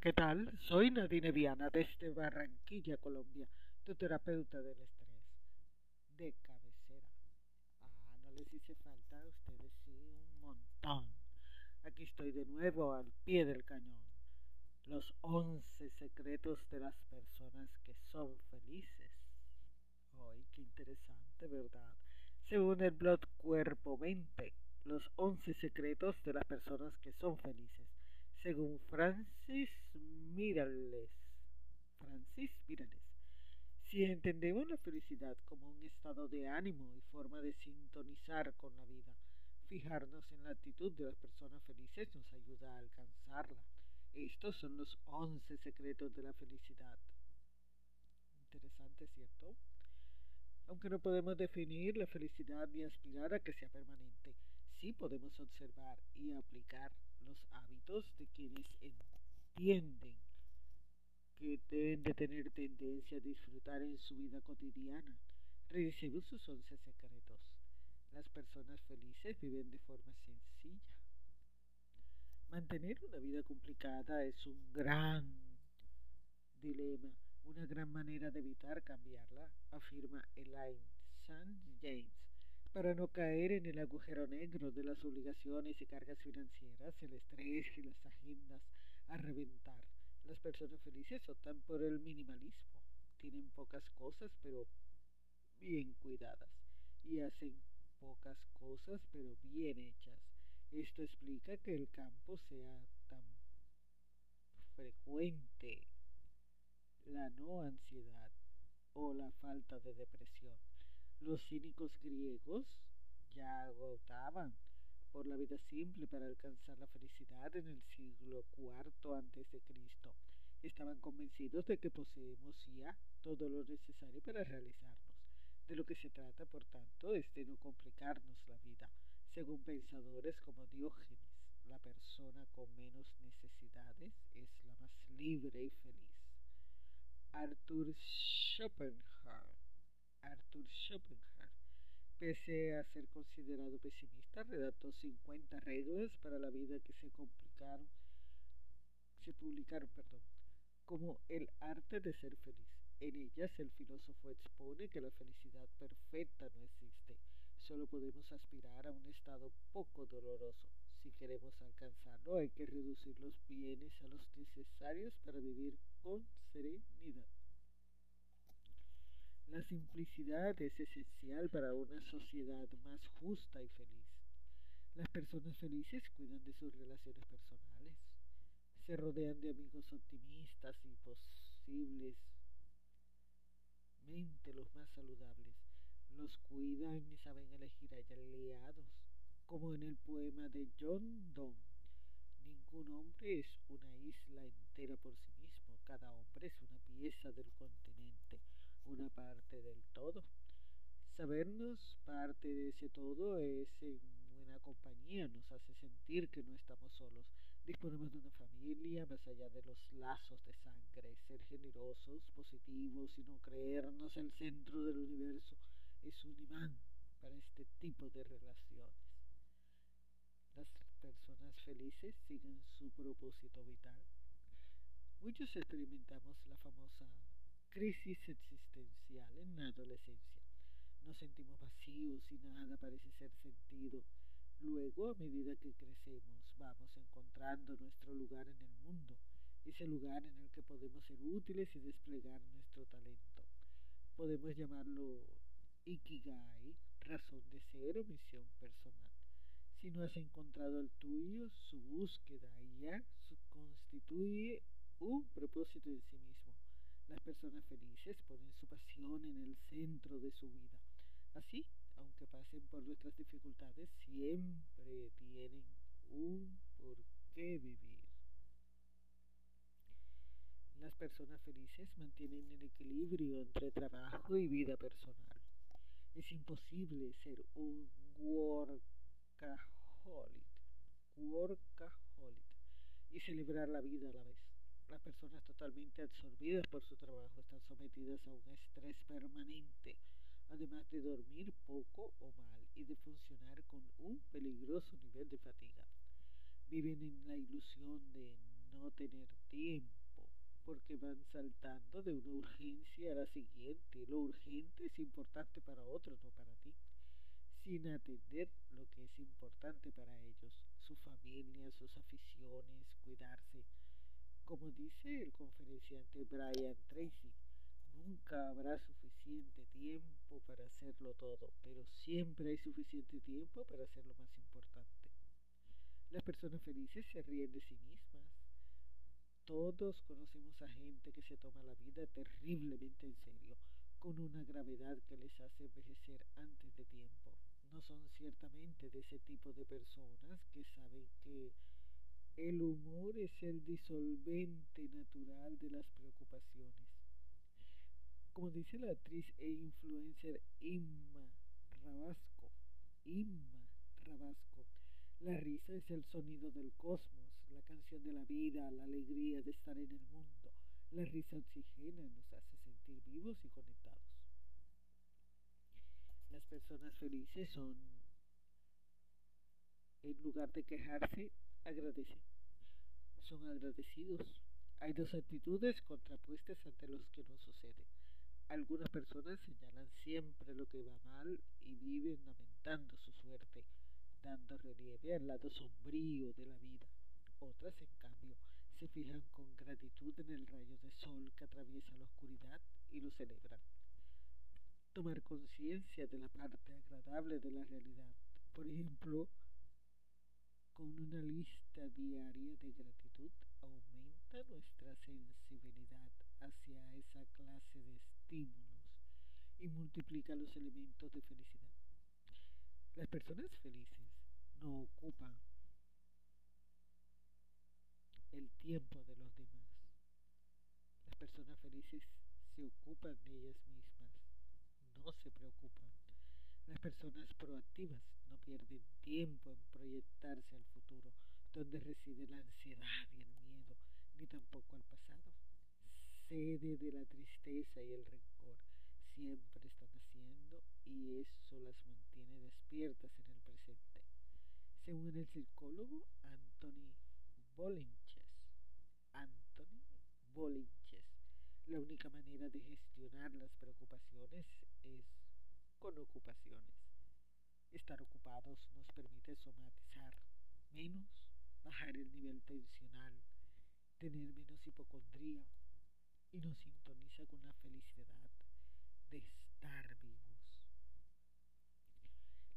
¿qué tal? Soy Nadine Viana desde Barranquilla, Colombia, tu terapeuta del estrés de cabecera. Ah, no les hice falta a ustedes, sí, un montón. Aquí estoy de nuevo al pie del cañón. Los once secretos de las personas que son felices. ¡Ay, qué interesante, ¿verdad? Según el blog Cuerpo 20, los once secretos de las personas que son felices según Francis Mirales. Francis Mirales. Si entendemos la felicidad como un estado de ánimo y forma de sintonizar con la vida, fijarnos en la actitud de las personas felices nos ayuda a alcanzarla. Estos son los once secretos de la felicidad. Interesante, ¿cierto? Aunque no podemos definir la felicidad ni aspirar a que sea permanente, sí podemos observar y aplicar los hábitos de quienes entienden que deben de tener tendencia a disfrutar en su vida cotidiana. Revisemos sus once secretos. Las personas felices viven de forma sencilla. Mantener una vida complicada es un gran dilema, una gran manera de evitar cambiarla, afirma Elaine St. James para no caer en el agujero negro de las obligaciones y cargas financieras, el estrés y las agendas a reventar. Las personas felices optan por el minimalismo. Tienen pocas cosas, pero bien cuidadas. Y hacen pocas cosas, pero bien hechas. Esto explica que el campo sea tan frecuente, la no ansiedad o la falta de depresión. Los cínicos griegos ya agotaban por la vida simple para alcanzar la felicidad en el siglo IV antes de Cristo. Estaban convencidos de que poseemos ya todo lo necesario para realizarnos. De lo que se trata, por tanto, es de no complicarnos la vida, según pensadores como Diógenes. La persona con menos necesidades es la más libre y feliz. Arthur Schopenhauer Arthur Schopenhauer, pese a ser considerado pesimista, redactó 50 reglas para la vida que se publicaron, como el arte de ser feliz. En ellas el filósofo expone que la felicidad perfecta no existe, solo podemos aspirar a un estado poco doloroso. Si queremos alcanzarlo hay que reducir los bienes a los necesarios para vivir con serenidad. La simplicidad es esencial para una sociedad más justa y feliz. Las personas felices cuidan de sus relaciones personales, se rodean de amigos optimistas y posibles mente los más saludables, los cuidan y saben elegir aliados, como en el poema de John Donne. Ningún hombre es una isla entera por sí mismo, cada hombre es una pieza del continente una parte del todo. Sabernos parte de ese todo es en buena compañía, nos hace sentir que no estamos solos. Disponemos de una familia más allá de los lazos de sangre. Ser generosos, positivos y no creernos el centro del universo es un imán para este tipo de relaciones. Las personas felices siguen su propósito vital. Muchos experimentamos la famosa crisis existencial en la adolescencia. Nos sentimos vacíos y nada parece ser sentido. Luego, a medida que crecemos, vamos encontrando nuestro lugar en el mundo, ese lugar en el que podemos ser útiles y desplegar nuestro talento. Podemos llamarlo Ikigai, razón de ser o misión personal. Si no has encontrado el tuyo, su búsqueda ya constituye un propósito en sí mismo. Las personas felices ponen su pasión en el centro de su vida. Así, aunque pasen por nuestras dificultades, siempre tienen un por qué vivir. Las personas felices mantienen el equilibrio entre trabajo y vida personal. Es imposible ser un workaholic, workaholic y celebrar la vida a la vez. Las personas totalmente absorbidas por su trabajo están sometidas a un estrés permanente, además de dormir poco o mal y de funcionar con un peligroso nivel de fatiga. Viven en la ilusión de no tener tiempo, porque van saltando de una urgencia a la siguiente. Lo urgente es importante para otros, no para ti, sin atender lo que es importante para ellos, su familia, sus aficiones, cuidarse. Como dice el conferenciante Brian Tracy, nunca habrá suficiente tiempo para hacerlo todo, pero siempre hay suficiente tiempo para hacer lo más importante. Las personas felices se ríen de sí mismas. Todos conocemos a gente que se toma la vida terriblemente en serio, con una gravedad que les hace envejecer antes de tiempo. No son ciertamente de ese tipo de personas que saben que el humor es el disolvente natural de las preocupaciones. Como dice la actriz e influencer Imma Rabasco, Imma Rabasco, la risa es el sonido del cosmos, la canción de la vida, la alegría de estar en el mundo. La risa oxigena, nos hace sentir vivos y conectados. Las personas felices son, en lugar de quejarse, agradecen. Son agradecidos. Hay dos actitudes contrapuestas ante los que no sucede. Algunas personas señalan siempre lo que va mal y viven lamentando su suerte dando relieve al lado sombrío de la vida. Otras, en cambio, se fijan con gratitud en el rayo de sol que atraviesa la oscuridad y lo celebran. Tomar conciencia de la parte agradable de la realidad, por ejemplo, con una lista diaria de gratitud, aumenta nuestra sensibilidad hacia esa clase de estímulos y multiplica los elementos de felicidad. Las personas felices no ocupan el tiempo de los demás. Las personas felices se ocupan de ellas mismas, no se preocupan. Las personas proactivas no pierden tiempo en proyectarse al futuro, donde reside la ansiedad y el miedo, ni tampoco al pasado. Sede de la tristeza y el rencor siempre están haciendo y eso las mantiene despiertas en el presente según el psicólogo Anthony Bolinches. Anthony Bolinches. La única manera de gestionar las preocupaciones es con ocupaciones. Estar ocupados nos permite somatizar menos, bajar el nivel tensional, tener menos hipocondría y nos sintoniza con la felicidad de estar vivos.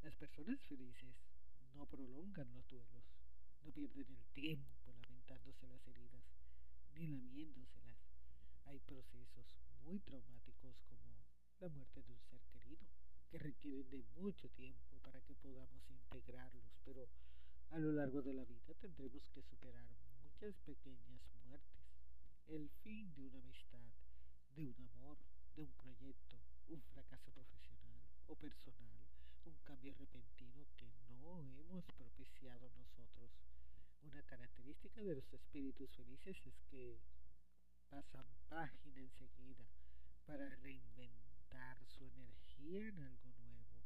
Las personas felices no prolongan los duelos, no pierden el tiempo lamentándose las heridas, ni lamiéndoselas. Hay procesos muy traumáticos como la muerte de un ser querido, que requieren de mucho tiempo para que podamos integrarlos, pero a lo largo de la vida tendremos que superar muchas pequeñas muertes. El fin de una amistad, de un amor, de un proyecto, un fracaso profesional o personal, un cambio repentino que no hemos propiciado nosotros. Una característica de los espíritus felices es que pasan página enseguida para reinventar su energía en algo nuevo.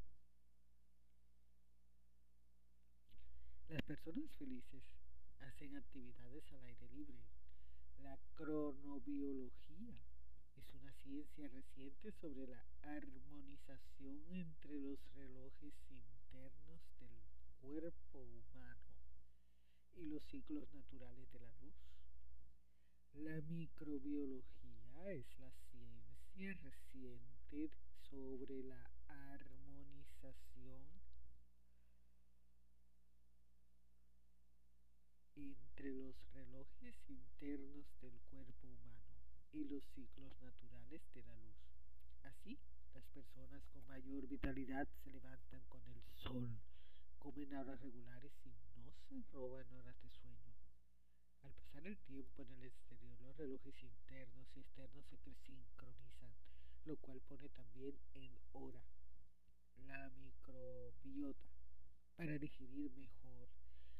Las personas felices hacen actividades al aire libre. La cronobiología es una ciencia reciente sobre la armonización entre los relojes internos del cuerpo humano y los ciclos naturales de la luz. La microbiología es la ciencia reciente sobre la armonización entre los relojes internos del cuerpo humano y los ciclos naturales de la luz. Así, las personas con mayor vitalidad se levantan con el sol, comen horas regulares y no se roban horas de sueño. Al pasar el tiempo en el exterior, los relojes internos y externos se lo cual pone también en hora la microbiota para digerir mejor,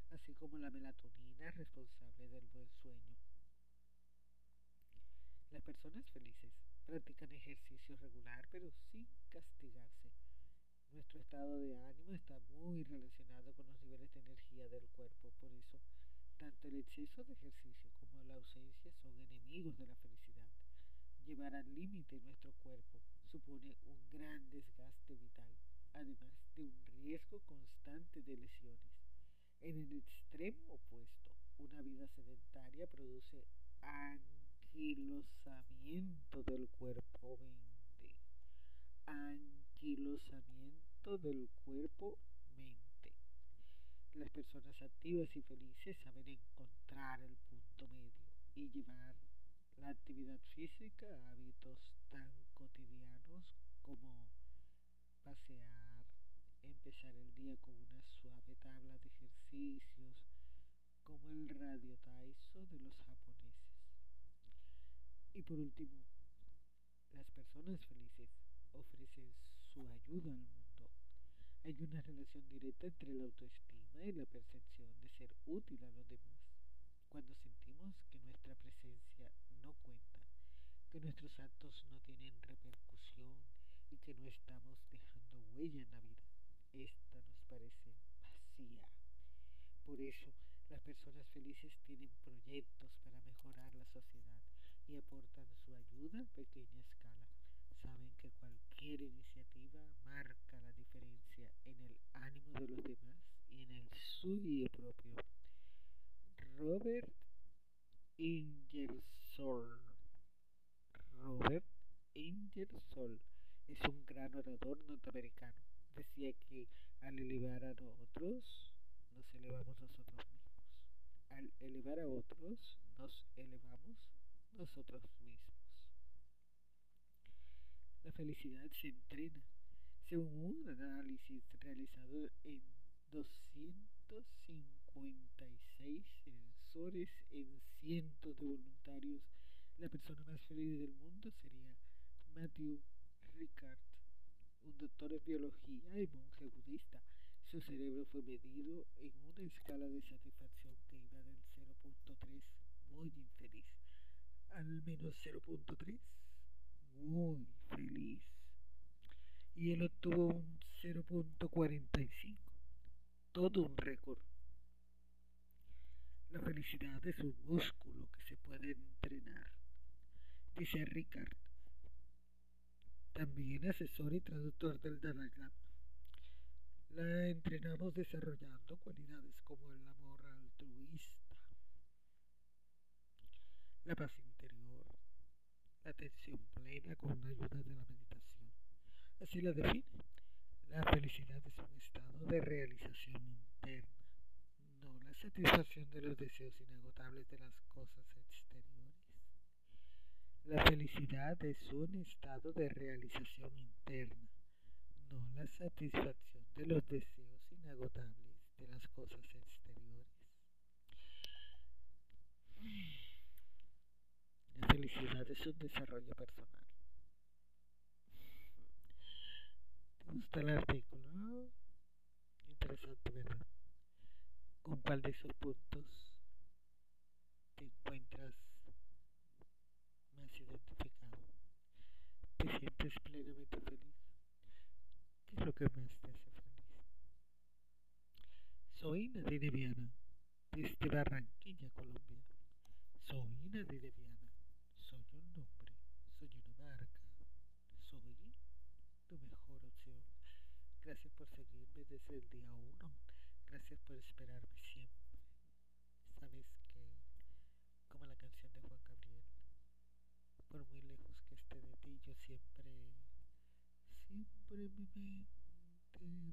así como la melatonina responsable del buen sueño. Las personas felices practican ejercicio regular pero sin castigarse. Nuestro estado de ánimo está muy relacionado con los niveles de energía del cuerpo, por eso tanto el exceso de ejercicio como la ausencia son enemigos de la felicidad. Llevar al límite nuestro cuerpo supone un gran desgaste vital, además de un riesgo constante de lesiones. En el extremo opuesto, una vida sedentaria produce anquilosamiento del cuerpo mente. Anquilosamiento del cuerpo mente. Las personas activas y felices saben encontrar el punto medio y llevar la actividad física hábitos tan cotidianos como pasear, empezar el día con una suave tabla de ejercicios, como el radio taiso de los japoneses. Y por último, las personas felices ofrecen su ayuda al mundo. Hay una relación directa entre la autoestima y la percepción de ser útil a los demás. Cuando sentimos que nuestra presencia no cuenta, que nuestros actos no tienen repercusión y que no estamos dejando huella en la vida, esta nos parece vacía. Por eso, las personas felices tienen proyectos para mejorar la sociedad y aportan su ayuda a pequeña escala. Saben que cualquier iniciativa marca la diferencia en el ánimo de los demás y en el suyo. Robert Ingersoll. Robert Ingersoll es un gran orador norteamericano. Decía que al elevar a otros, nos elevamos nosotros mismos. Al elevar a otros, nos elevamos nosotros mismos. La felicidad se entrena. Según un análisis realizado en 256 sensores en cientos de voluntarios, la persona más feliz del mundo sería Matthew Ricard, un doctor en biología y monje budista. Su cerebro fue medido en una escala de satisfacción que iba del 0.3 muy infeliz al menos 0.3 muy feliz y él obtuvo un 0.45 todo un récord la felicidad es un músculo que se puede entrenar dice Ricard también asesor y traductor del Dalai Lama la entrenamos desarrollando cualidades como el amor altruista la paz interior, la atención plena con la ayuda de la meditación. Así la define. La felicidad es un estado de realización interna, satisfacción de los deseos inagotables de las cosas exteriores. La felicidad es un estado de realización interna, no la satisfacción de los deseos inagotables de las cosas exteriores. La felicidad es un desarrollo personal. ¿Te gusta el artículo? Interesante, ¿verdad? ¿Con cuál de esos puntos te encuentras más identificado? ¿Te sientes plenamente feliz? ¿Qué es lo que más te hace feliz? Soy Nadine Viana, desde Barranquilla, Colombia. Soy Nadine Viana soy un nombre, soy una marca, soy tu mejor opción. Gracias por seguirme desde el día uno. Gracias por esperarme siempre. Sabes que, como la canción de Juan Gabriel, por muy lejos que esté de ti, yo siempre, siempre mi mente,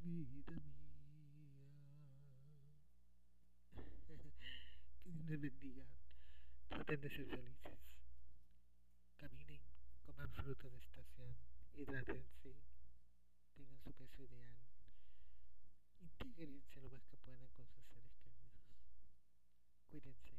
vida mía. que Dios les bendiga. Traten de ser felices caminen, coman fruta de estación, hidrátense, tengan su peso ideal, Tigre, se lo más que puedan con sus seres queridos. Cuídense.